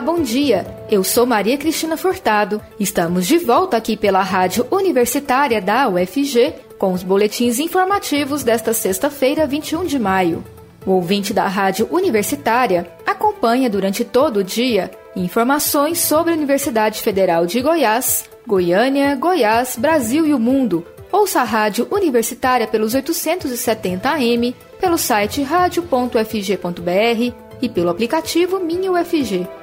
Bom dia. Eu sou Maria Cristina Furtado. Estamos de volta aqui pela Rádio Universitária da UFG com os boletins informativos desta sexta-feira, 21 de maio. O ouvinte da Rádio Universitária acompanha durante todo o dia informações sobre a Universidade Federal de Goiás, Goiânia, Goiás, Brasil e o mundo. Ouça a Rádio Universitária pelos 870 AM, pelo site radio.fg.br e pelo aplicativo Minha UFG.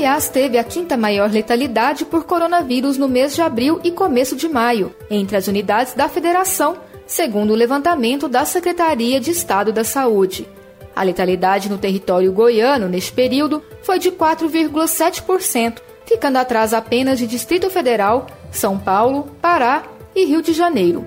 Goiás teve a quinta maior letalidade por coronavírus no mês de abril e começo de maio, entre as unidades da federação, segundo o levantamento da Secretaria de Estado da Saúde. A letalidade no território goiano neste período foi de 4,7%, ficando atrás apenas de Distrito Federal, São Paulo, Pará e Rio de Janeiro.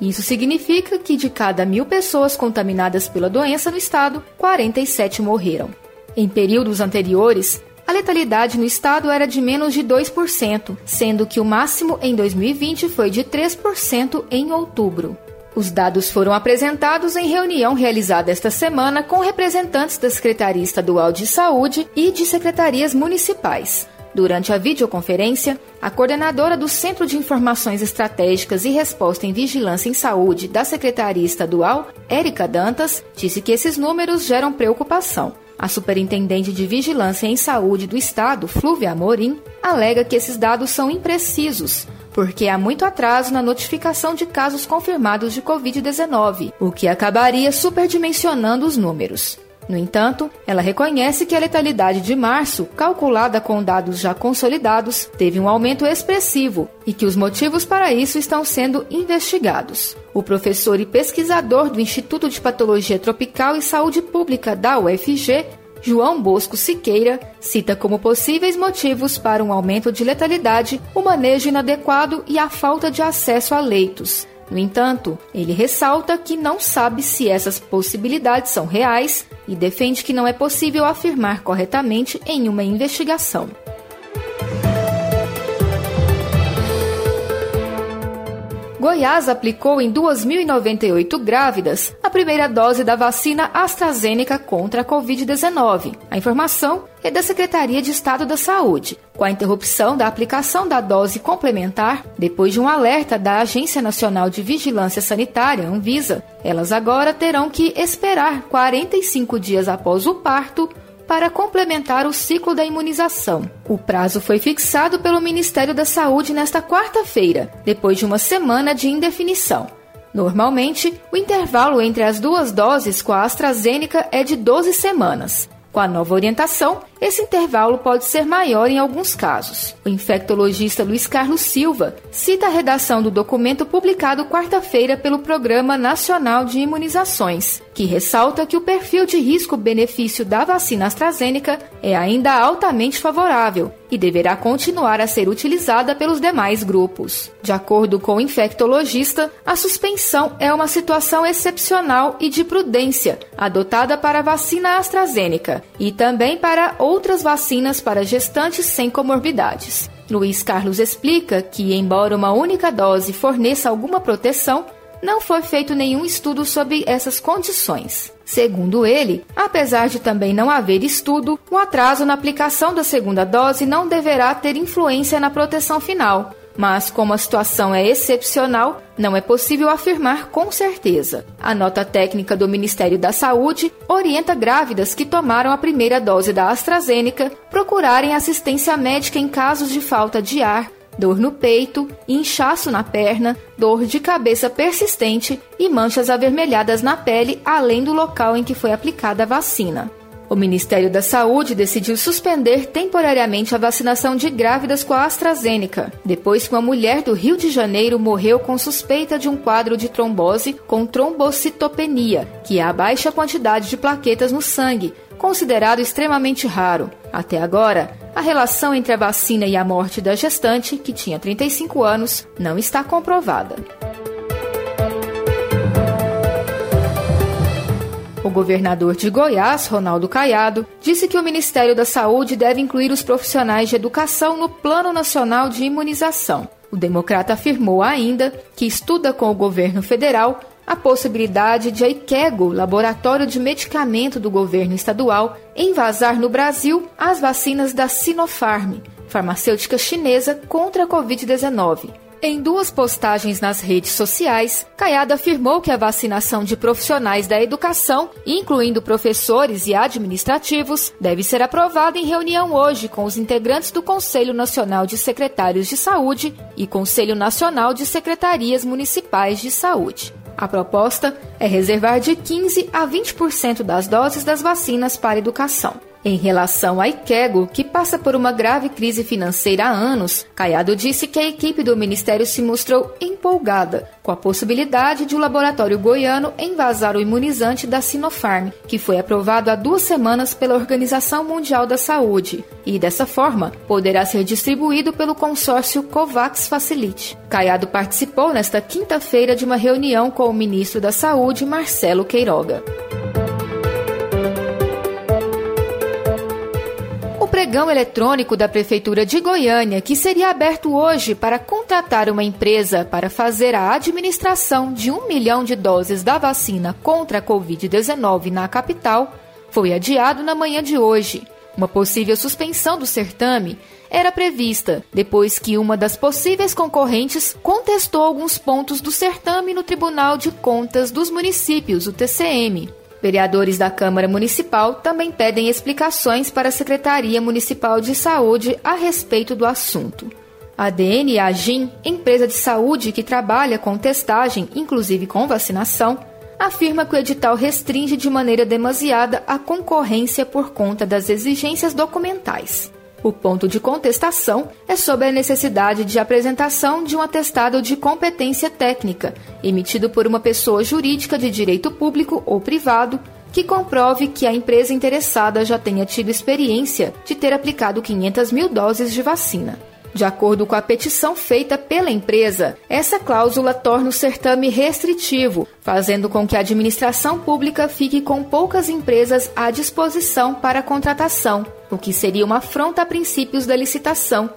Isso significa que de cada mil pessoas contaminadas pela doença no estado, 47 morreram. Em períodos anteriores, a letalidade no estado era de menos de 2%, sendo que o máximo em 2020 foi de 3% em outubro. Os dados foram apresentados em reunião realizada esta semana com representantes da Secretaria Estadual de Saúde e de secretarias municipais. Durante a videoconferência, a coordenadora do Centro de Informações Estratégicas e Resposta em Vigilância em Saúde da Secretaria Estadual, Érica Dantas, disse que esses números geram preocupação. A superintendente de Vigilância em Saúde do Estado, Flúvia Amorim, alega que esses dados são imprecisos, porque há muito atraso na notificação de casos confirmados de Covid-19, o que acabaria superdimensionando os números. No entanto, ela reconhece que a letalidade de março, calculada com dados já consolidados, teve um aumento expressivo e que os motivos para isso estão sendo investigados. O professor e pesquisador do Instituto de Patologia Tropical e Saúde Pública da UFG, João Bosco Siqueira, cita como possíveis motivos para um aumento de letalidade o manejo inadequado e a falta de acesso a leitos. No entanto, ele ressalta que não sabe se essas possibilidades são reais e defende que não é possível afirmar corretamente em uma investigação. Goiás aplicou em 2.098 grávidas a primeira dose da vacina AstraZeneca contra a Covid-19. A informação é da Secretaria de Estado da Saúde. Com a interrupção da aplicação da dose complementar, depois de um alerta da Agência Nacional de Vigilância Sanitária, Anvisa, elas agora terão que esperar 45 dias após o parto para complementar o ciclo da imunização. O prazo foi fixado pelo Ministério da Saúde nesta quarta-feira, depois de uma semana de indefinição. Normalmente, o intervalo entre as duas doses com a AstraZeneca é de 12 semanas. Com a nova orientação, esse intervalo pode ser maior em alguns casos. O infectologista Luiz Carlos Silva cita a redação do documento publicado quarta-feira pelo Programa Nacional de Imunizações, que ressalta que o perfil de risco-benefício da vacina AstraZeneca é ainda altamente favorável e deverá continuar a ser utilizada pelos demais grupos. De acordo com o infectologista, a suspensão é uma situação excepcional e de prudência adotada para a vacina AstraZeneca e também para outras vacinas para gestantes sem comorbidades. Luiz Carlos explica que, embora uma única dose forneça alguma proteção, não foi feito nenhum estudo sobre essas condições. Segundo ele, apesar de também não haver estudo, o atraso na aplicação da segunda dose não deverá ter influência na proteção final, mas como a situação é excepcional, não é possível afirmar com certeza. A nota técnica do Ministério da Saúde orienta grávidas que tomaram a primeira dose da AstraZeneca procurarem assistência médica em casos de falta de ar, dor no peito, inchaço na perna, dor de cabeça persistente e manchas avermelhadas na pele, além do local em que foi aplicada a vacina. O Ministério da Saúde decidiu suspender temporariamente a vacinação de grávidas com a AstraZeneca, depois que uma mulher do Rio de Janeiro morreu com suspeita de um quadro de trombose com trombocitopenia, que é a baixa quantidade de plaquetas no sangue, considerado extremamente raro. Até agora, a relação entre a vacina e a morte da gestante, que tinha 35 anos, não está comprovada. O governador de Goiás, Ronaldo Caiado, disse que o Ministério da Saúde deve incluir os profissionais de educação no Plano Nacional de Imunização. O democrata afirmou ainda que estuda com o governo federal a possibilidade de a Ikego, laboratório de medicamento do governo estadual, envasar no Brasil as vacinas da Sinopharm, farmacêutica chinesa contra a Covid-19. Em duas postagens nas redes sociais, Caiado afirmou que a vacinação de profissionais da educação, incluindo professores e administrativos, deve ser aprovada em reunião hoje com os integrantes do Conselho Nacional de Secretários de Saúde e Conselho Nacional de Secretarias Municipais de Saúde. A proposta é reservar de 15 a 20% das doses das vacinas para educação. Em relação à Ikego, que passa por uma grave crise financeira há anos, Caiado disse que a equipe do ministério se mostrou empolgada com a possibilidade de o um laboratório goiano envasar o imunizante da Sinopharm, que foi aprovado há duas semanas pela Organização Mundial da Saúde, e dessa forma poderá ser distribuído pelo consórcio COVAX Facilite. Caiado participou nesta quinta-feira de uma reunião com o ministro da Saúde, Marcelo Queiroga. Pregão eletrônico da Prefeitura de Goiânia, que seria aberto hoje para contratar uma empresa para fazer a administração de um milhão de doses da vacina contra a Covid-19 na capital, foi adiado na manhã de hoje. Uma possível suspensão do certame era prevista depois que uma das possíveis concorrentes contestou alguns pontos do certame no Tribunal de Contas dos Municípios, o TCM. Vereadores da Câmara Municipal também pedem explicações para a Secretaria Municipal de Saúde a respeito do assunto. A DN Agim, empresa de saúde que trabalha com testagem, inclusive com vacinação, afirma que o edital restringe de maneira demasiada a concorrência por conta das exigências documentais. O ponto de contestação é sobre a necessidade de apresentação de um atestado de competência técnica, emitido por uma pessoa jurídica de direito público ou privado, que comprove que a empresa interessada já tenha tido experiência de ter aplicado 500 mil doses de vacina. De acordo com a petição feita pela empresa, essa cláusula torna o certame restritivo, fazendo com que a administração pública fique com poucas empresas à disposição para contratação, o que seria uma afronta a princípios da licitação,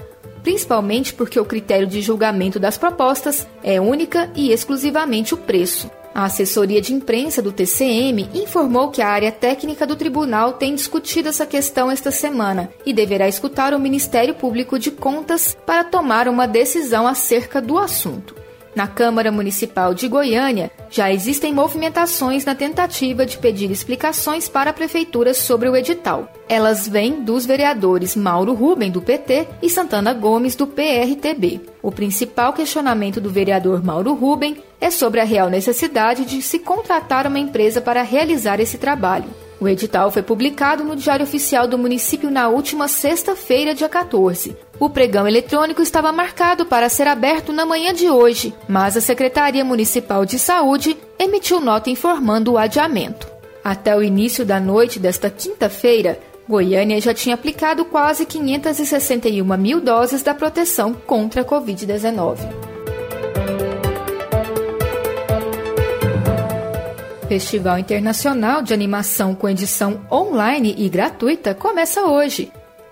principalmente porque o critério de julgamento das propostas é única e exclusivamente o preço. A assessoria de imprensa do TCM informou que a área técnica do tribunal tem discutido essa questão esta semana e deverá escutar o Ministério Público de Contas para tomar uma decisão acerca do assunto. Na Câmara Municipal de Goiânia, já existem movimentações na tentativa de pedir explicações para a Prefeitura sobre o edital. Elas vêm dos vereadores Mauro Ruben, do PT, e Santana Gomes, do PRTB. O principal questionamento do vereador Mauro Ruben é sobre a real necessidade de se contratar uma empresa para realizar esse trabalho. O edital foi publicado no Diário Oficial do município na última sexta-feira, dia 14. O pregão eletrônico estava marcado para ser aberto na manhã de hoje, mas a Secretaria Municipal de Saúde emitiu nota informando o adiamento. Até o início da noite desta quinta-feira, Goiânia já tinha aplicado quase 561 mil doses da proteção contra a Covid-19. Festival Internacional de Animação com edição online e gratuita começa hoje.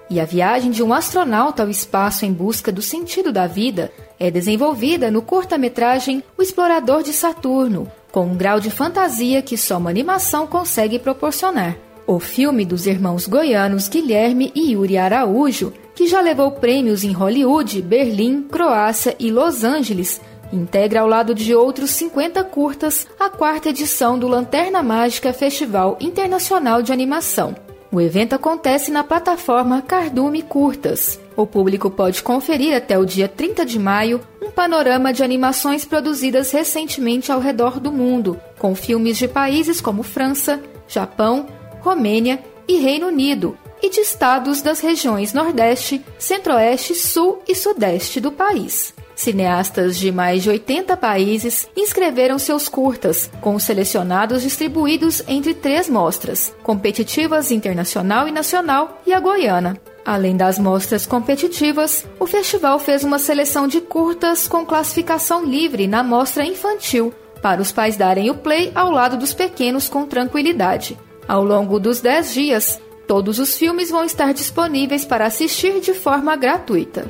E a viagem de um astronauta ao espaço em busca do sentido da vida é desenvolvida no curta-metragem O Explorador de Saturno, com um grau de fantasia que só uma animação consegue proporcionar. O filme dos irmãos goianos Guilherme e Yuri Araújo, que já levou prêmios em Hollywood, Berlim, Croácia e Los Angeles, integra ao lado de outros 50 curtas a quarta edição do Lanterna Mágica Festival Internacional de Animação. O evento acontece na plataforma Cardume Curtas. O público pode conferir até o dia 30 de maio um panorama de animações produzidas recentemente ao redor do mundo, com filmes de países como França, Japão, Romênia e Reino Unido, e de estados das regiões Nordeste, Centro-Oeste, Sul e Sudeste do país. Cineastas de mais de 80 países inscreveram seus curtas, com os selecionados distribuídos entre três mostras: competitivas internacional e nacional e a goiana. Além das mostras competitivas, o festival fez uma seleção de curtas com classificação livre na mostra infantil, para os pais darem o play ao lado dos pequenos com tranquilidade. Ao longo dos 10 dias, todos os filmes vão estar disponíveis para assistir de forma gratuita.